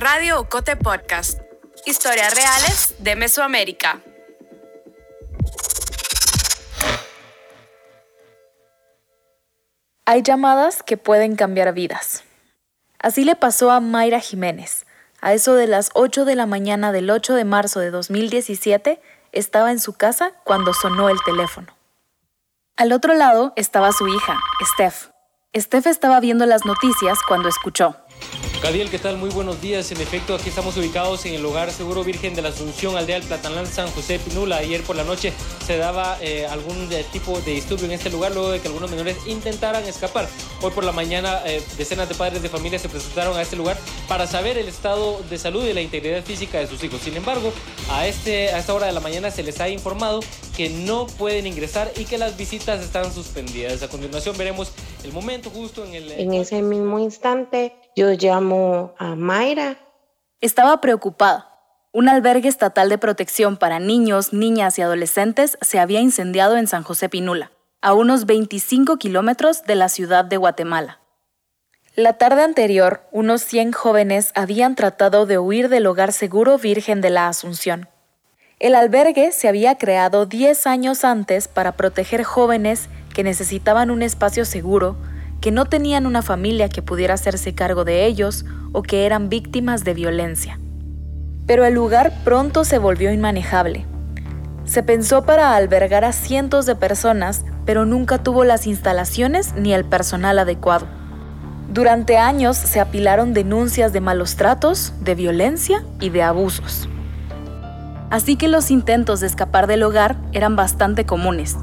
Radio Ocote Podcast. Historias reales de Mesoamérica. Hay llamadas que pueden cambiar vidas. Así le pasó a Mayra Jiménez. A eso de las 8 de la mañana del 8 de marzo de 2017, estaba en su casa cuando sonó el teléfono. Al otro lado estaba su hija, Steph. Steph estaba viendo las noticias cuando escuchó. Cadiel, ¿qué tal? Muy buenos días. En efecto, aquí estamos ubicados en el hogar Seguro Virgen de la Asunción, aldea del Platanal, San José Pinula. Ayer por la noche se daba eh, algún eh, tipo de disturbio en este lugar luego de que algunos menores intentaran escapar. Hoy por la mañana, eh, decenas de padres de familia se presentaron a este lugar para saber el estado de salud y la integridad física de sus hijos. Sin embargo, a, este, a esta hora de la mañana se les ha informado que no pueden ingresar y que las visitas están suspendidas. A continuación veremos el momento justo en el... En ese mismo instante yo llamo a Mayra. Estaba preocupada. Un albergue estatal de protección para niños, niñas y adolescentes se había incendiado en San José Pinula, a unos 25 kilómetros de la ciudad de Guatemala. La tarde anterior, unos 100 jóvenes habían tratado de huir del hogar seguro Virgen de la Asunción. El albergue se había creado 10 años antes para proteger jóvenes que necesitaban un espacio seguro que no tenían una familia que pudiera hacerse cargo de ellos o que eran víctimas de violencia. Pero el lugar pronto se volvió inmanejable. Se pensó para albergar a cientos de personas, pero nunca tuvo las instalaciones ni el personal adecuado. Durante años se apilaron denuncias de malos tratos, de violencia y de abusos. Así que los intentos de escapar del hogar eran bastante comunes,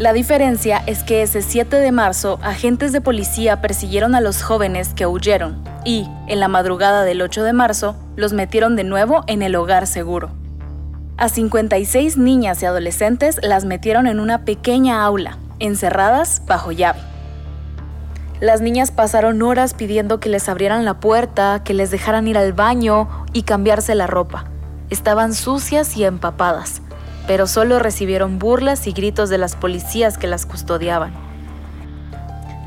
la diferencia es que ese 7 de marzo, agentes de policía persiguieron a los jóvenes que huyeron y, en la madrugada del 8 de marzo, los metieron de nuevo en el hogar seguro. A 56 niñas y adolescentes las metieron en una pequeña aula, encerradas bajo llave. Las niñas pasaron horas pidiendo que les abrieran la puerta, que les dejaran ir al baño y cambiarse la ropa. Estaban sucias y empapadas pero solo recibieron burlas y gritos de las policías que las custodiaban.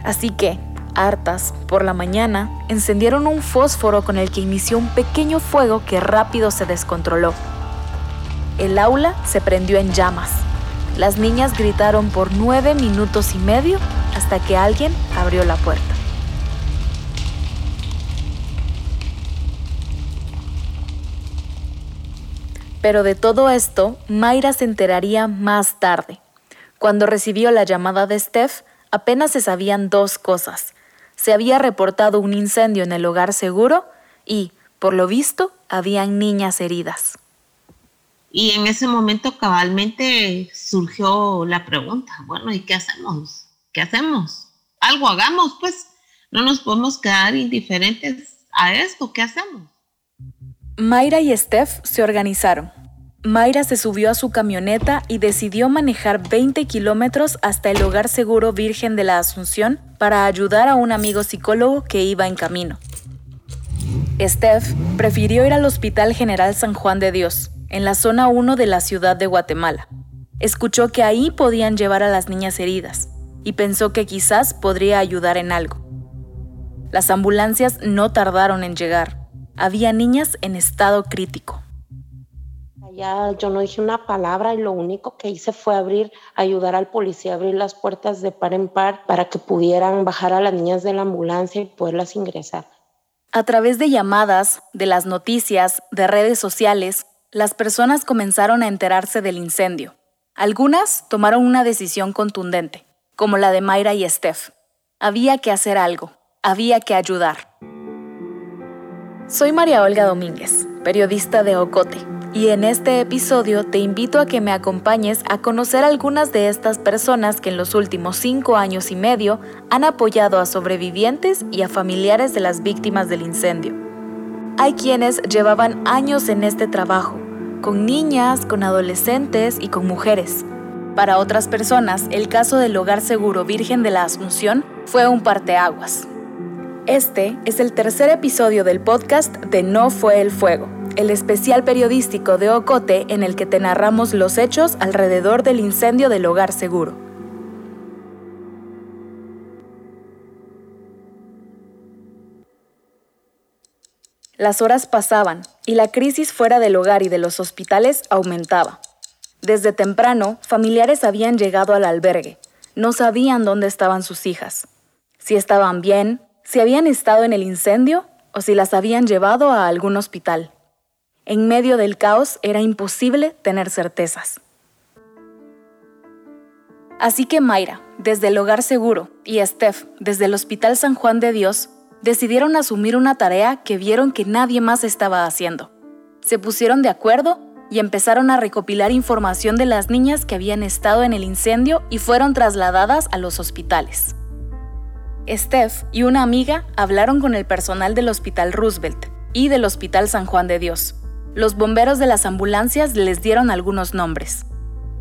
Así que, hartas, por la mañana, encendieron un fósforo con el que inició un pequeño fuego que rápido se descontroló. El aula se prendió en llamas. Las niñas gritaron por nueve minutos y medio hasta que alguien abrió la puerta. Pero de todo esto, Mayra se enteraría más tarde. Cuando recibió la llamada de Steph, apenas se sabían dos cosas. Se había reportado un incendio en el hogar seguro y, por lo visto, habían niñas heridas. Y en ese momento cabalmente surgió la pregunta, bueno, ¿y qué hacemos? ¿Qué hacemos? Algo hagamos, pues. No nos podemos quedar indiferentes a esto, ¿qué hacemos? Mayra y Steph se organizaron. Mayra se subió a su camioneta y decidió manejar 20 kilómetros hasta el Hogar Seguro Virgen de la Asunción para ayudar a un amigo psicólogo que iba en camino. Steph prefirió ir al Hospital General San Juan de Dios, en la zona 1 de la ciudad de Guatemala. Escuchó que ahí podían llevar a las niñas heridas y pensó que quizás podría ayudar en algo. Las ambulancias no tardaron en llegar había niñas en estado crítico. Ya yo no dije una palabra y lo único que hice fue abrir, ayudar al policía a abrir las puertas de par en par para que pudieran bajar a las niñas de la ambulancia y poderlas ingresar. A través de llamadas, de las noticias, de redes sociales, las personas comenzaron a enterarse del incendio. Algunas tomaron una decisión contundente, como la de Mayra y Steph. Había que hacer algo, había que ayudar. Soy María Olga Domínguez, periodista de Ocote, y en este episodio te invito a que me acompañes a conocer algunas de estas personas que en los últimos cinco años y medio han apoyado a sobrevivientes y a familiares de las víctimas del incendio. Hay quienes llevaban años en este trabajo, con niñas, con adolescentes y con mujeres. Para otras personas, el caso del Hogar Seguro Virgen de la Asunción fue un parteaguas. Este es el tercer episodio del podcast de No fue el fuego, el especial periodístico de Ocote en el que te narramos los hechos alrededor del incendio del hogar seguro. Las horas pasaban y la crisis fuera del hogar y de los hospitales aumentaba. Desde temprano, familiares habían llegado al albergue. No sabían dónde estaban sus hijas. Si estaban bien, si habían estado en el incendio o si las habían llevado a algún hospital. En medio del caos era imposible tener certezas. Así que Mayra, desde el Hogar Seguro, y Steph, desde el Hospital San Juan de Dios, decidieron asumir una tarea que vieron que nadie más estaba haciendo. Se pusieron de acuerdo y empezaron a recopilar información de las niñas que habían estado en el incendio y fueron trasladadas a los hospitales. Steph y una amiga hablaron con el personal del Hospital Roosevelt y del Hospital San Juan de Dios. Los bomberos de las ambulancias les dieron algunos nombres.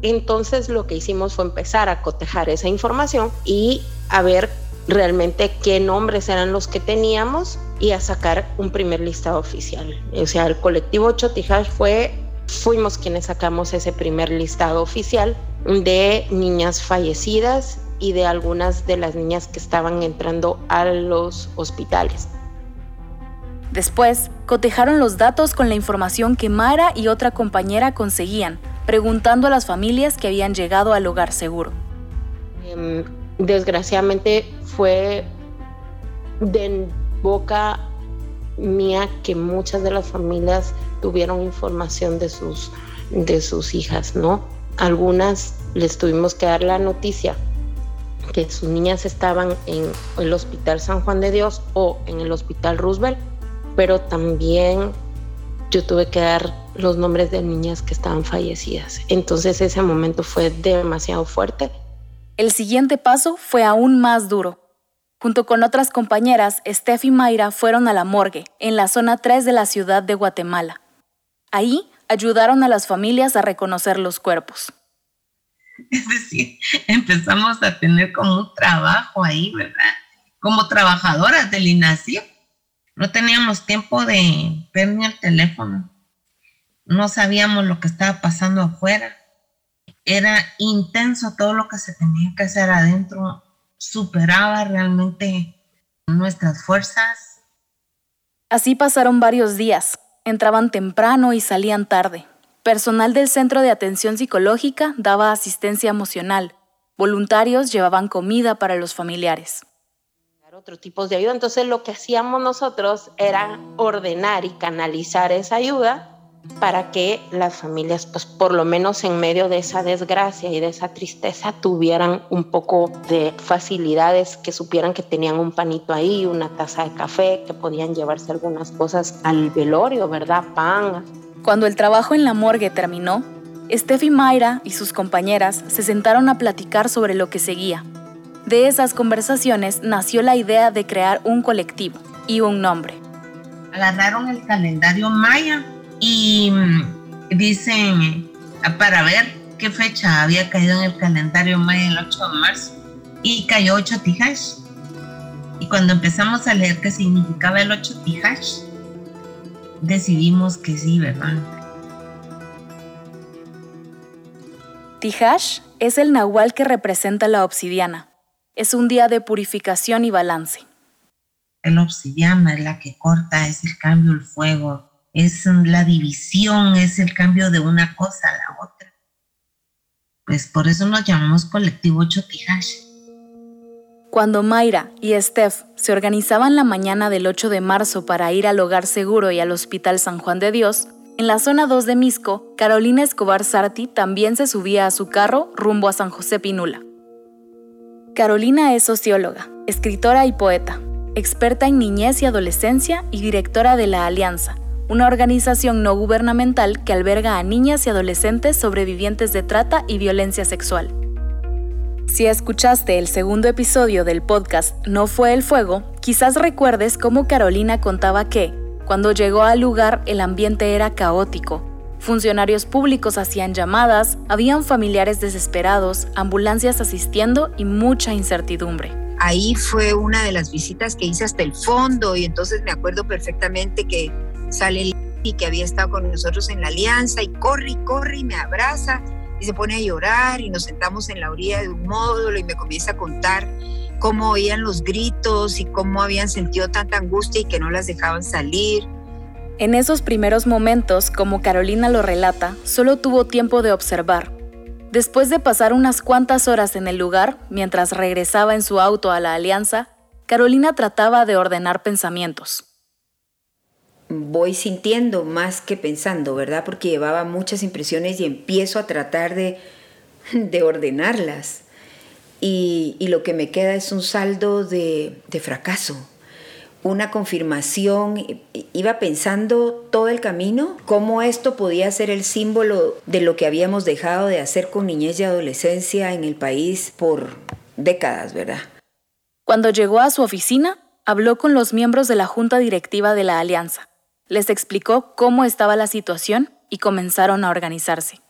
Entonces lo que hicimos fue empezar a cotejar esa información y a ver realmente qué nombres eran los que teníamos y a sacar un primer listado oficial. O sea, el colectivo Chotijash fue, fuimos quienes sacamos ese primer listado oficial de niñas fallecidas y de algunas de las niñas que estaban entrando a los hospitales. Después, cotejaron los datos con la información que Mara y otra compañera conseguían preguntando a las familias que habían llegado al hogar seguro. Em, desgraciadamente fue de boca mía que muchas de las familias tuvieron información de sus, de sus hijas, ¿no? Algunas les tuvimos que dar la noticia que sus niñas estaban en el Hospital San Juan de Dios o en el Hospital Roosevelt, pero también yo tuve que dar los nombres de niñas que estaban fallecidas. Entonces ese momento fue demasiado fuerte. El siguiente paso fue aún más duro. Junto con otras compañeras, Steph y Mayra fueron a la morgue, en la zona 3 de la ciudad de Guatemala. Ahí ayudaron a las familias a reconocer los cuerpos. Es decir, empezamos a tener como un trabajo ahí, ¿verdad? Como trabajadoras del INACIF. No teníamos tiempo de ver ni el teléfono no sabíamos lo que estaba pasando afuera. Era intenso todo lo que se tenía que hacer adentro, superaba realmente nuestras fuerzas. Así pasaron varios días. Entraban temprano y salían tarde. Personal del Centro de Atención Psicológica daba asistencia emocional. Voluntarios llevaban comida para los familiares. Otro tipos de ayuda. Entonces lo que hacíamos nosotros era ordenar y canalizar esa ayuda para que las familias, pues por lo menos en medio de esa desgracia y de esa tristeza, tuvieran un poco de facilidades, que supieran que tenían un panito ahí, una taza de café, que podían llevarse algunas cosas al velorio, ¿verdad? Pan. Cuando el trabajo en la morgue terminó, Steffi Mayra y sus compañeras se sentaron a platicar sobre lo que seguía. De esas conversaciones nació la idea de crear un colectivo y un nombre. Agarraron el calendario maya y mm, dicen para ver qué fecha había caído en el calendario maya el 8 de marzo y cayó 8 Tijash. Y cuando empezamos a leer qué significaba el 8 Tijash, decidimos que sí, ¿verdad? Tijash es el nahual que representa la obsidiana. Es un día de purificación y balance. La obsidiana es la que corta, es el cambio, el fuego, es la división, es el cambio de una cosa a la otra. Pues por eso nos llamamos colectivo Chotihash. Cuando Mayra y Steph se organizaban la mañana del 8 de marzo para ir al Hogar Seguro y al Hospital San Juan de Dios, en la zona 2 de Misco, Carolina Escobar Sarti también se subía a su carro rumbo a San José Pinula. Carolina es socióloga, escritora y poeta, experta en niñez y adolescencia y directora de la Alianza, una organización no gubernamental que alberga a niñas y adolescentes sobrevivientes de trata y violencia sexual. Si escuchaste el segundo episodio del podcast No fue el fuego, quizás recuerdes cómo Carolina contaba que, cuando llegó al lugar, el ambiente era caótico. Funcionarios públicos hacían llamadas, habían familiares desesperados, ambulancias asistiendo y mucha incertidumbre ahí fue una de las visitas que hice hasta el fondo y entonces me acuerdo perfectamente que sale y que había estado con nosotros en la alianza y corre y corre y me abraza y se pone a llorar y nos sentamos en la orilla de un módulo y me comienza a contar cómo oían los gritos y cómo habían sentido tanta angustia y que no las dejaban salir En esos primeros momentos, como Carolina lo relata, solo tuvo tiempo de observar. Después de pasar unas cuantas horas en el lugar, mientras regresaba en su auto a la Alianza, Carolina trataba de ordenar pensamientos. Voy sintiendo más que pensando, ¿verdad? Porque llevaba muchas impresiones y empiezo a tratar de, de ordenarlas. Y, lo que me queda es un saldo de, de fracaso, una confirmación. Iba pensando todo el camino cómo esto podía ser el símbolo de lo que habíamos dejado de hacer con niñez y adolescencia en el país por décadas, ¿verdad? Cuando llegó a su oficina, habló con los miembros de la junta directiva de la alianza. Les explicó cómo estaba la situación y comenzaron a organizarse.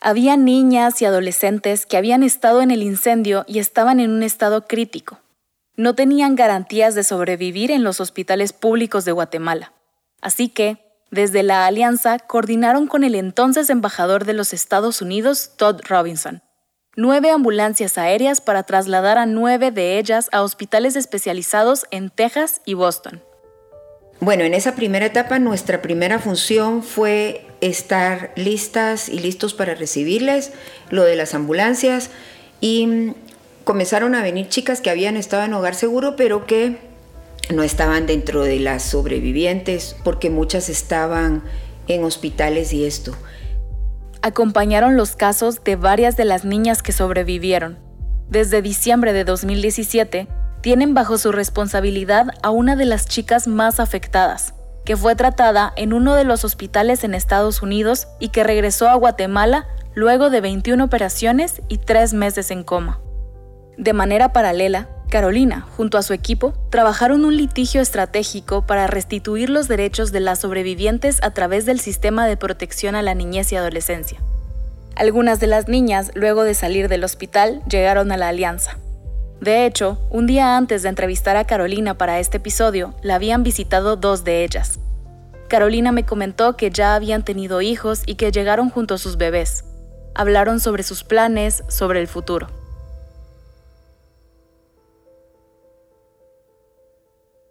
Había niñas y adolescentes que habían estado en el incendio y estaban en un estado crítico no tenían garantías de sobrevivir en los hospitales públicos de Guatemala. Así que, desde la alianza, coordinaron con el entonces embajador de los Estados Unidos, Todd Robinson, nueve ambulancias aéreas para trasladar a nueve de ellas a hospitales especializados en Texas y Boston. Bueno, en esa primera etapa nuestra primera función fue estar listas y listos para recibirles, lo de las ambulancias y comenzaron a venir chicas que habían estado en hogar seguro, pero que no estaban dentro de las sobrevivientes porque muchas estaban en hospitales y esto. Acompañaron los casos de varias de las niñas que sobrevivieron. Desde diciembre de 2017, tienen bajo su responsabilidad a una de las chicas más afectadas, que fue tratada en uno de los hospitales en Estados Unidos y que regresó a Guatemala luego de 21 operaciones y 3 meses en coma. De manera paralela, Carolina, junto a su equipo, trabajaron un litigio estratégico para restituir los derechos de las sobrevivientes a través del sistema de protección a la niñez y adolescencia. Algunas de las niñas, luego de salir del hospital, llegaron a la alianza. De hecho, un día antes de entrevistar a Carolina para este episodio, la habían visitado dos de ellas. Carolina me comentó que ya habían tenido hijos y que llegaron junto a sus bebés. Hablaron sobre sus planes, sobre el futuro.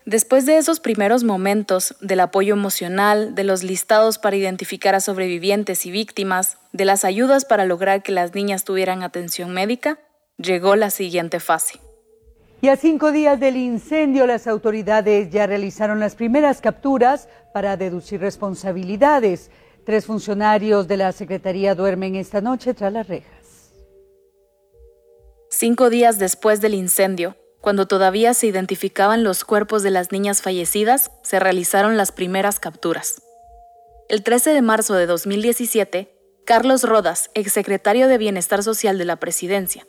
Después de esos primeros momentos del apoyo emocional, de los listados para identificar a sobrevivientes y víctimas, de las ayudas para lograr que las niñas tuvieran atención médica, llegó la siguiente fase. Y a cinco días del incendio, las autoridades ya realizaron las primeras capturas para deducir responsabilidades. Tres funcionarios de la Secretaría duermen esta noche tras las rejas. Cinco días después del incendio, cuando todavía se identificaban los cuerpos de las niñas fallecidas, se realizaron las primeras capturas. El 13 de marzo de 2017, Carlos Rodas, exsecretario de Bienestar Social de la Presidencia,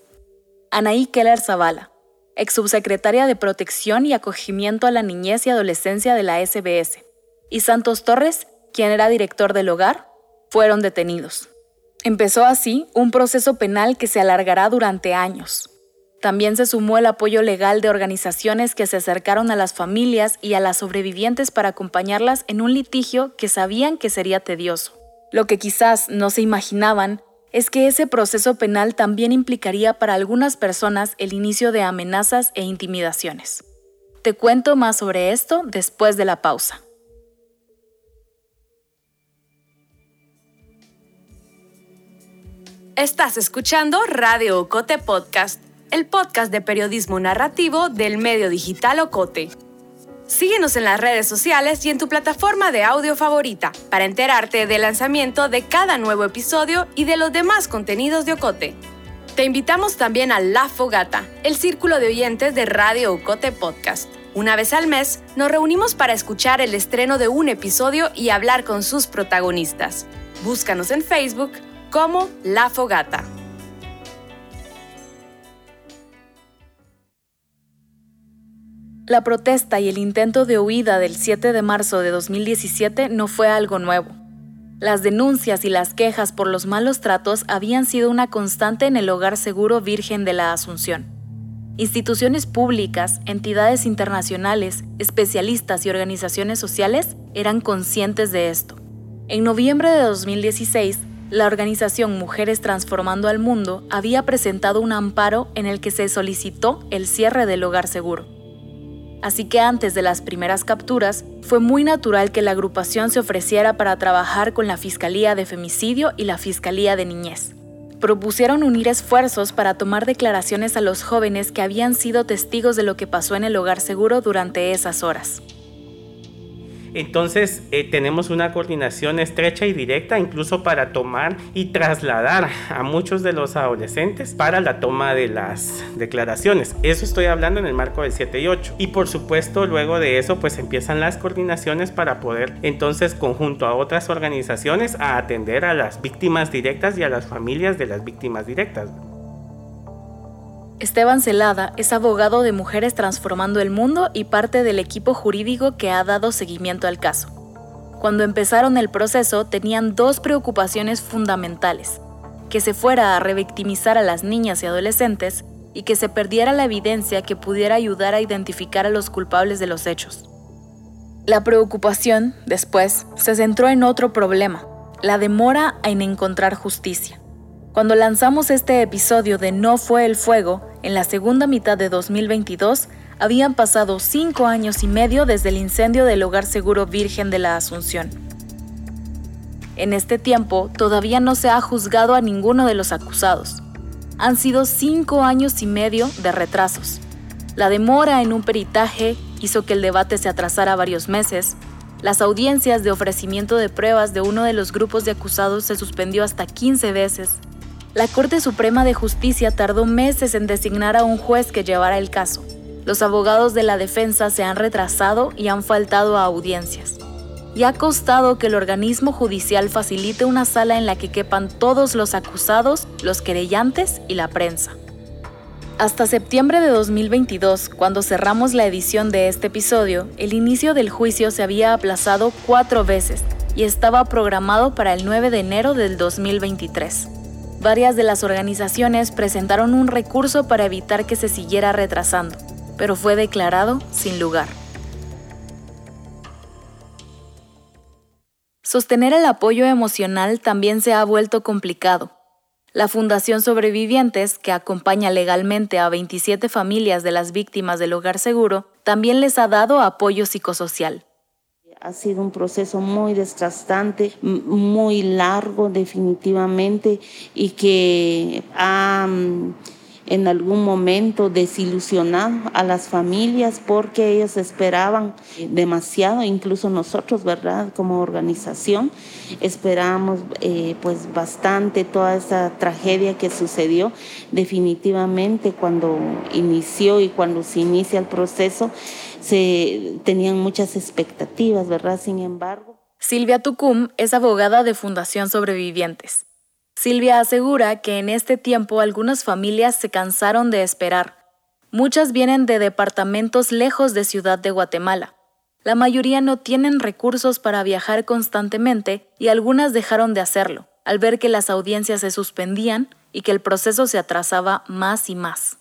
Anaí Keller Zavala, exsubsecretaria de Protección y Acogimiento a la Niñez y Adolescencia de la SBS, y Santos Torres, quien era director del hogar, fueron detenidos. Empezó así un proceso penal que se alargará durante años, también se sumó el apoyo legal de organizaciones que se acercaron a las familias y a las sobrevivientes para acompañarlas en un litigio que sabían que sería tedioso. Lo que quizás no se imaginaban es que ese proceso penal también implicaría para algunas personas el inicio de amenazas e intimidaciones. Te cuento más sobre esto después de la pausa. Estás escuchando Radio Ocote Podcast el podcast de periodismo narrativo del medio digital Ocote. Síguenos en las redes sociales y en tu plataforma de audio favorita para enterarte del lanzamiento de cada nuevo episodio y de los demás contenidos de Ocote. Te invitamos también a La Fogata, el círculo de oyentes de Radio Ocote Podcast. Una vez al mes nos reunimos para escuchar el estreno de un episodio y hablar con sus protagonistas. Búscanos en Facebook como La Fogata. La protesta y el intento de huida del 7 de marzo de 2017 no fue algo nuevo. Las denuncias y las quejas por los malos tratos habían sido una constante en el Hogar Seguro Virgen de la Asunción. Instituciones públicas, entidades internacionales, especialistas y organizaciones sociales eran conscientes de esto. En noviembre de 2016, la organización Mujeres Transformando al Mundo había presentado un amparo en el que se solicitó el cierre del hogar seguro. Así que antes de las primeras capturas, fue muy natural que la agrupación se ofreciera para trabajar con la Fiscalía de Femicidio y la Fiscalía de Niñez. Propusieron unir esfuerzos para tomar declaraciones a los jóvenes que habían sido testigos de lo que pasó en el hogar seguro durante esas horas. Entonces eh, tenemos una coordinación estrecha y directa incluso para tomar y trasladar a muchos de los adolescentes para la toma de las declaraciones. Eso estoy hablando en el marco del 7 y 8. Y por supuesto luego de eso pues empiezan las coordinaciones para poder entonces conjunto a otras organizaciones a atender a las víctimas directas y a las familias de las víctimas directas. Esteban Celada es abogado de Mujeres Transformando el Mundo y parte del equipo jurídico que ha dado seguimiento al caso. Cuando empezaron el proceso tenían dos preocupaciones fundamentales, que se fuera a revictimizar a las niñas y adolescentes y que se perdiera la evidencia que pudiera ayudar a identificar a los culpables de los hechos. La preocupación, después, se centró en otro problema, la demora en encontrar justicia. Cuando lanzamos este episodio de No fue el fuego, en la segunda mitad de 2022, habían pasado cinco años y medio desde el incendio del Hogar Seguro Virgen de la Asunción. En este tiempo, todavía no se ha juzgado a ninguno de los acusados. Han sido cinco años y medio de retrasos. La demora en un peritaje hizo que el debate se atrasara varios meses. Las audiencias de ofrecimiento de pruebas de uno de los grupos de acusados se suspendió hasta 15 veces la Corte Suprema de Justicia tardó meses en designar a un juez que llevara el caso. Los abogados de la defensa se han retrasado y han faltado a audiencias. Y ha costado que el organismo judicial facilite una sala en la que quepan todos los acusados, los querellantes y la prensa. Hasta septiembre de 2022, cuando cerramos la edición de este episodio, el inicio del juicio se había aplazado cuatro veces y estaba programado para el 9 de enero del 2023. Varias de las organizaciones presentaron un recurso para evitar que se siguiera retrasando, pero fue declarado sin lugar. Sostener el apoyo emocional también se ha vuelto complicado. La Fundación Sobrevivientes, que acompaña legalmente a 27 familias de las víctimas del hogar seguro, también les ha dado apoyo psicosocial. Ha sido un proceso muy desgastante, muy largo definitivamente y que ha mm, en algún momento desilusionado a las familias porque ellos esperaban demasiado, incluso nosotros, ¿verdad? Como organización, esperábamos eh, pues bastante toda esa tragedia que sucedió. Definitivamente cuando inició y cuando se inicia el proceso, se tenían muchas expectativas, ¿verdad? Sin embargo. Silvia Tucum es abogada de Fundación Sobrevivientes. Silvia asegura que en este tiempo algunas familias se cansaron de esperar. Muchas vienen de departamentos lejos de Ciudad de Guatemala. La mayoría no tienen recursos para viajar constantemente y algunas dejaron de hacerlo, al ver que las audiencias se suspendían y que el proceso se atrasaba más y más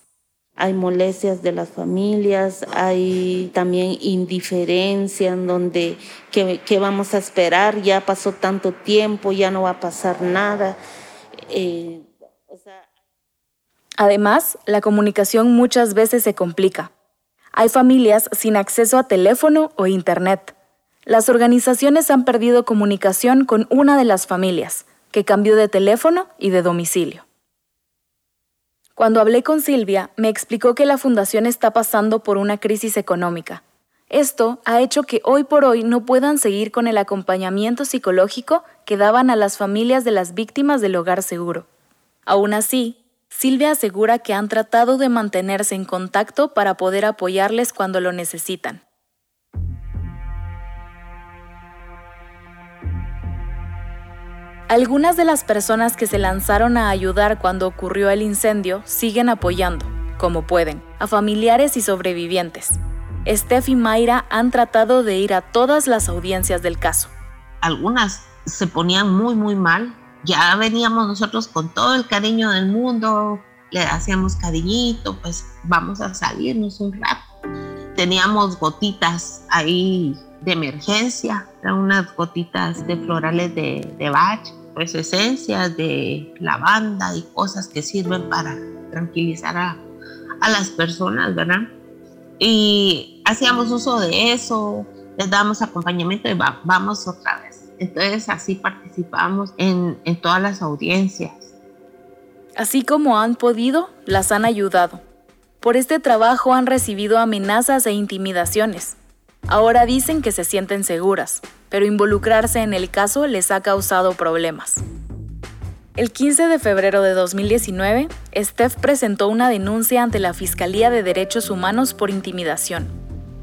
hay molestias de las familias, hay también indiferencia en donde ¿qué, vamos a esperar, ya pasó tanto tiempo, ya no va a pasar nada. Eh, Además, la comunicación muchas veces se complica. Hay familias sin acceso a teléfono o internet. Las organizaciones han perdido comunicación con una de las familias, que cambió de teléfono y de domicilio. Cuando hablé con Silvia, me explicó que la fundación está pasando por una crisis económica. Esto ha hecho que hoy por hoy no puedan seguir con el acompañamiento psicológico que daban a las familias de las víctimas del hogar seguro. Aún así, Silvia asegura que han tratado de mantenerse en contacto para poder apoyarles cuando lo necesitan. Algunas de las personas que se lanzaron a ayudar cuando ocurrió el incendio siguen apoyando, como pueden, a familiares y sobrevivientes. Steph y Mayra han tratado de ir a todas las audiencias del caso. Algunas se ponían muy, muy mal. Ya veníamos nosotros con todo el cariño del mundo, le hacíamos cariñito, pues vamos a salirnos un rato. Teníamos gotitas ahí de emergencia, eran unas gotitas de florales de, de Bach pues esencias de lavanda y cosas que sirven para tranquilizar a, a las personas, ¿verdad? Y hacíamos uso de eso, les damos acompañamiento y vamos otra vez. Entonces así participamos en, todas las audiencias. Así como han podido, las han ayudado. Por este trabajo han recibido amenazas e intimidaciones. Ahora dicen que se sienten seguras, pero involucrarse en el caso les ha causado problemas. El 15 de febrero de 2019, Steph presentó una denuncia ante la Fiscalía de Derechos Humanos por intimidación.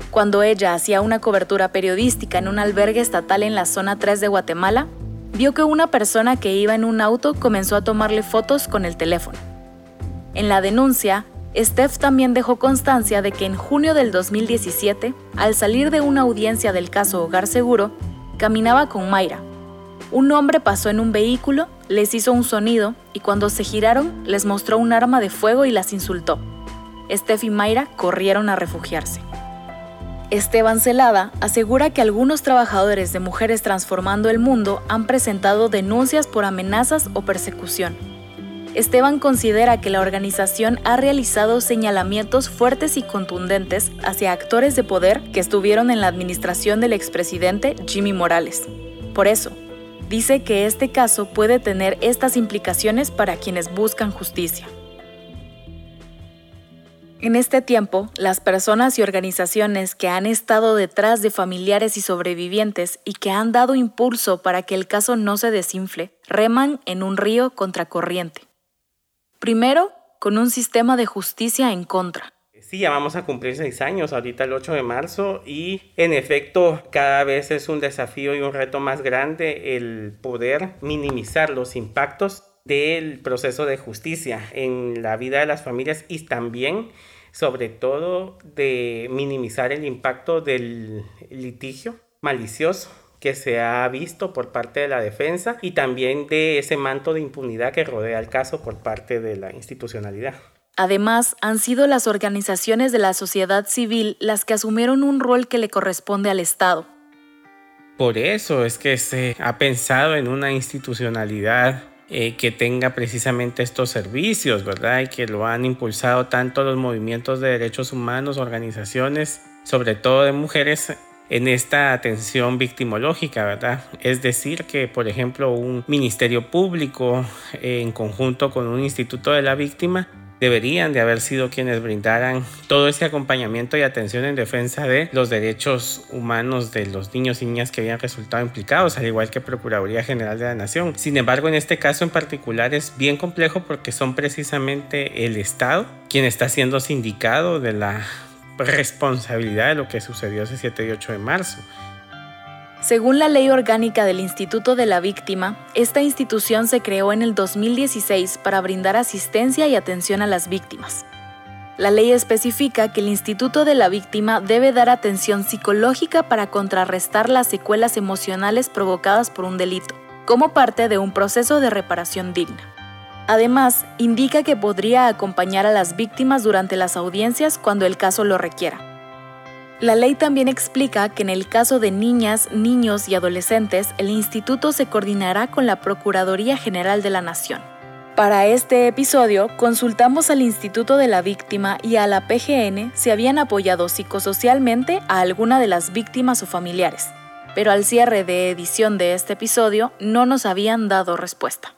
Cuando ella hacía una cobertura periodística en un albergue estatal en la zona 3 de Guatemala, vio que una persona que iba en un auto comenzó a tomarle fotos con el teléfono. En la denuncia, Steph también dejó constancia de que en junio del 2017, al salir de una audiencia del caso Hogar Seguro, caminaba con Mayra. Un hombre pasó en un vehículo, les hizo un sonido y cuando se giraron les mostró un arma de fuego y las insultó. Steph y Mayra corrieron a refugiarse. Esteban Celada asegura que algunos trabajadores de Mujeres Transformando el Mundo han presentado denuncias por amenazas o persecución Esteban considera que la organización ha realizado señalamientos fuertes y contundentes hacia actores de poder que estuvieron en la administración del expresidente Jimmy Morales. Por eso, dice que este caso puede tener estas implicaciones para quienes buscan justicia. En este tiempo, las personas y organizaciones que han estado detrás de familiares y sobrevivientes y que han dado impulso para que el caso no se desinfle, reman en un río contracorriente. Primero, con un sistema de justicia en contra. Sí, ya vamos a cumplir seis años, ahorita el 8 de marzo, y en efecto cada vez es un desafío y un reto más grande el poder minimizar los impactos del proceso de justicia en la vida de las familias y también, sobre todo, de minimizar el impacto del litigio malicioso que se ha visto por parte de la defensa y también de ese manto de impunidad que rodea el caso por parte de la institucionalidad. Además, han sido las organizaciones de la sociedad civil las que asumieron un rol que le corresponde al Estado. Por eso es que se ha pensado en una institucionalidad eh, que tenga precisamente estos servicios, ¿verdad? Y que lo han impulsado tanto los movimientos de derechos humanos, organizaciones, sobre todo de mujeres, en esta atención victimológica, ¿verdad? Es decir, que por ejemplo un ministerio público en conjunto con un instituto de la víctima deberían de haber sido quienes brindaran todo ese acompañamiento y atención en defensa de los derechos humanos de los niños y niñas que habían resultado implicados, al igual que Procuraduría General de la Nación. Sin embargo, en este caso en particular es bien complejo porque son precisamente el Estado quien está siendo sindicado de la responsabilidad de lo que sucedió ese 7 y 8 de marzo. Según la ley orgánica del Instituto de la Víctima, esta institución se creó en el 2016 para brindar asistencia y atención a las víctimas. La ley especifica que el Instituto de la Víctima debe dar atención psicológica para contrarrestar las secuelas emocionales provocadas por un delito, como parte de un proceso de reparación digna. Además, indica que podría acompañar a las víctimas durante las audiencias cuando el caso lo requiera. La ley también explica que en el caso de niñas, niños y adolescentes, el instituto se coordinará con la Procuraduría General de la Nación. Para este episodio, consultamos al Instituto de la Víctima y a la PGN si habían apoyado psicosocialmente a alguna de las víctimas o familiares, pero al cierre de edición de este episodio no nos habían dado respuesta.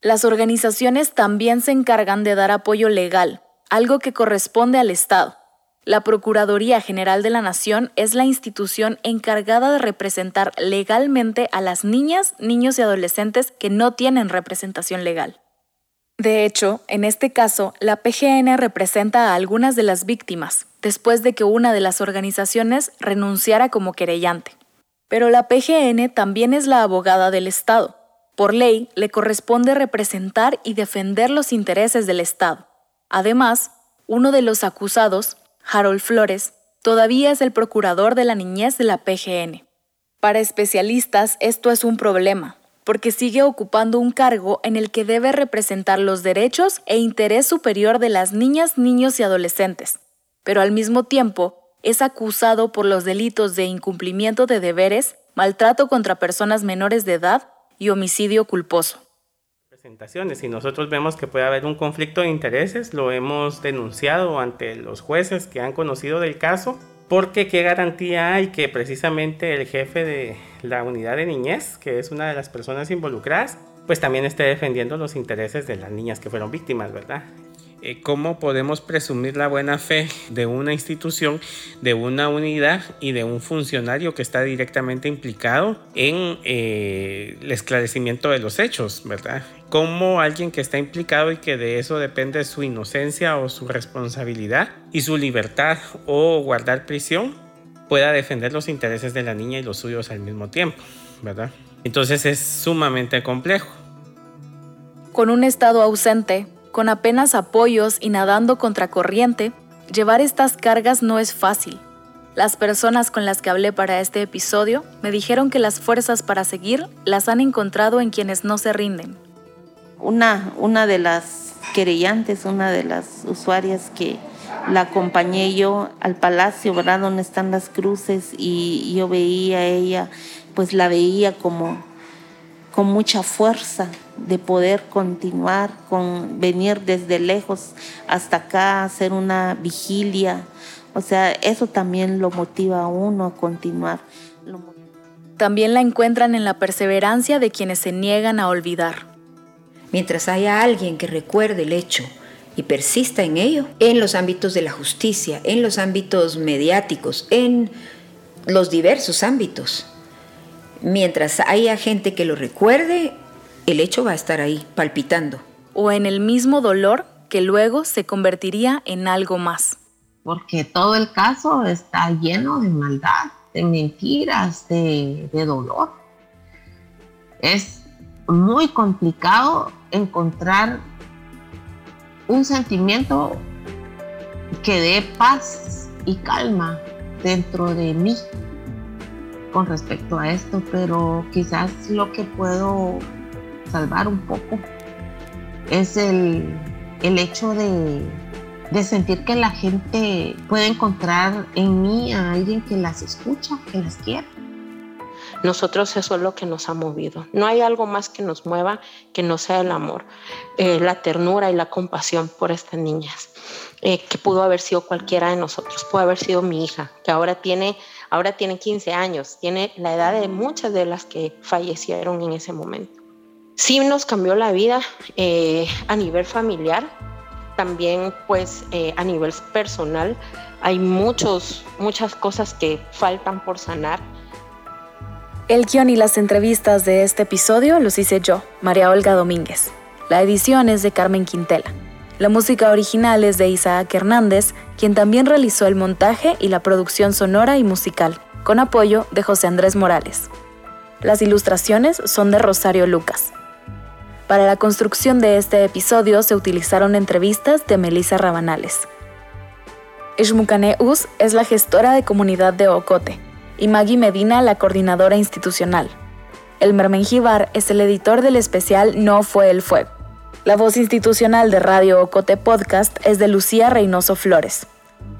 Las organizaciones también se encargan de dar apoyo legal, algo que corresponde al Estado. La Procuraduría General de la Nación es la institución encargada de representar legalmente a las niñas, niños y adolescentes que no tienen representación legal. De hecho, en este caso, la PGN representa a algunas de las víctimas, después de que una de las organizaciones renunciara como querellante. Pero la PGN también es la abogada del Estado, por ley, le corresponde representar y defender los intereses del Estado. Además, uno de los acusados, Harold Flores, todavía es el procurador de la niñez de la PGN. Para especialistas, esto es un problema, porque sigue ocupando un cargo en el que debe representar los derechos e interés superior de las niñas, niños y adolescentes, pero al mismo tiempo es acusado por los delitos de incumplimiento de deberes, maltrato contra personas menores de edad y homicidio culposo. Presentaciones. Si nosotros vemos que puede haber un conflicto de intereses, lo hemos denunciado ante los jueces que han conocido del caso, porque qué garantía hay que precisamente el jefe de la unidad de niñez, que es una de las personas involucradas, pues también esté defendiendo los intereses de las niñas que fueron víctimas, ¿verdad? Eh, cómo podemos presumir la buena fe de una institución, de una unidad y de un funcionario que está directamente implicado en eh, el esclarecimiento de los hechos, ¿verdad? Cómo alguien que está implicado y que de eso depende su inocencia o su responsabilidad y su libertad o guardar prisión pueda defender los intereses de la niña y los suyos al mismo tiempo, ¿verdad? Entonces es sumamente complejo. Con un Estado ausente, con apenas apoyos y nadando contracorriente, llevar estas cargas no es fácil. Las personas con las que hablé para este episodio me dijeron que las fuerzas para seguir las han encontrado en quienes no se rinden. Una, una de las querellantes, una de las usuarias que la acompañé yo al palacio, ¿verdad? Donde están las cruces y yo veía a ella, pues la veía como con mucha fuerza de poder continuar, con venir desde lejos hasta acá, hacer una vigilia. O sea, eso también lo motiva a uno a continuar. También la encuentran en la perseverancia de quienes se niegan a olvidar. Mientras haya alguien que recuerde el hecho y persista en ello, en los ámbitos de la justicia, en los ámbitos mediáticos, en los diversos ámbitos, mientras haya gente que lo recuerde, el hecho va a estar ahí, palpitando. O en el mismo dolor que luego se convertiría en algo más. Porque todo el caso está lleno de maldad, de mentiras, de, de dolor. Es muy complicado encontrar un sentimiento que dé paz y calma dentro de mí con respecto a esto, pero quizás lo que puedo salvar un poco es el, hecho de, de sentir que la gente puede encontrar en mí a alguien que las escucha, que las quiere. Nosotros eso es lo que nos ha movido. No hay algo más que nos mueva que no sea el amor, eh, la ternura y la compasión por estas niñas, eh, que pudo haber sido cualquiera de nosotros, pudo haber sido mi hija, que ahora tiene ahora tiene 15 años, tiene la edad de muchas de las que fallecieron en ese momento. Sí nos cambió la vida eh, a nivel familiar, también pues eh, a nivel personal hay muchos, muchas cosas que faltan por sanar. El guion y las entrevistas de este episodio los hice yo, María Olga Domínguez. La edición es de Carmen Quintela. La música original es de Isaac Hernández, quien también realizó el montaje y la producción sonora y musical, con apoyo de José Andrés Morales. Las ilustraciones son de Rosario Lucas. Para la construcción de este episodio se utilizaron entrevistas de Melissa Rabanales. Ishmukane Us es la gestora de comunidad de Ocote y Maggie Medina la coordinadora institucional. El Mermenjivar es el editor del especial No fue el fuego. La voz institucional de Radio Ocote Podcast es de Lucía Reynoso Flores.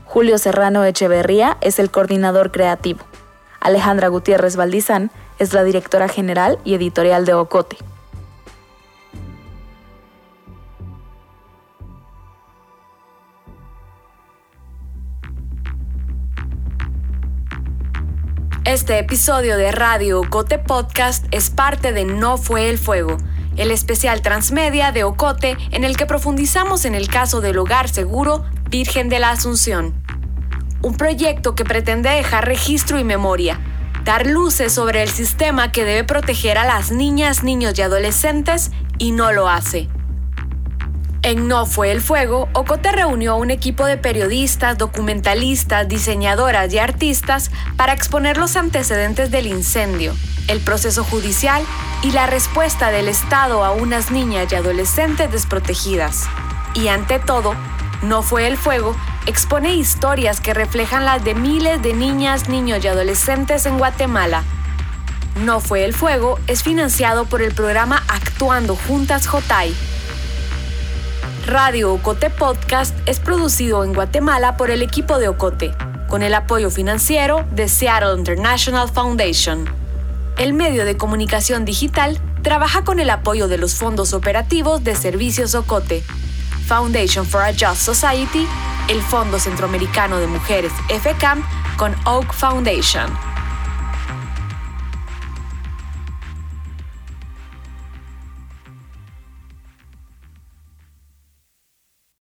Julio Serrano Echeverría es el coordinador creativo. Alejandra Gutiérrez Valdizán es la directora general y editorial de Ocote. Este episodio de Radio Ocote Podcast es parte de No fue el fuego el especial transmedia de Ocote en el que profundizamos en el caso del hogar seguro Virgen de la Asunción. Un proyecto que pretende dejar registro y memoria, dar luces sobre el sistema que debe proteger a las niñas, niños y adolescentes y no lo hace. En No fue el fuego, Ocote reunió a un equipo de periodistas, documentalistas, diseñadoras y artistas para exponer los antecedentes del incendio, el proceso judicial y la respuesta del Estado a unas niñas y adolescentes desprotegidas. Y ante todo, No fue el fuego expone historias que reflejan las de miles de niñas, niños y adolescentes en Guatemala. No fue el fuego es financiado por el programa Actuando Juntas Jotay. Radio Ocote Podcast es producido en Guatemala por el equipo de Ocote, con el apoyo financiero de Seattle International Foundation el medio de comunicación digital trabaja con el apoyo de los fondos operativos de Servicios Ocote, Foundation for a Just Society, el Fondo Centroamericano de Mujeres FCAM con Oak Foundation.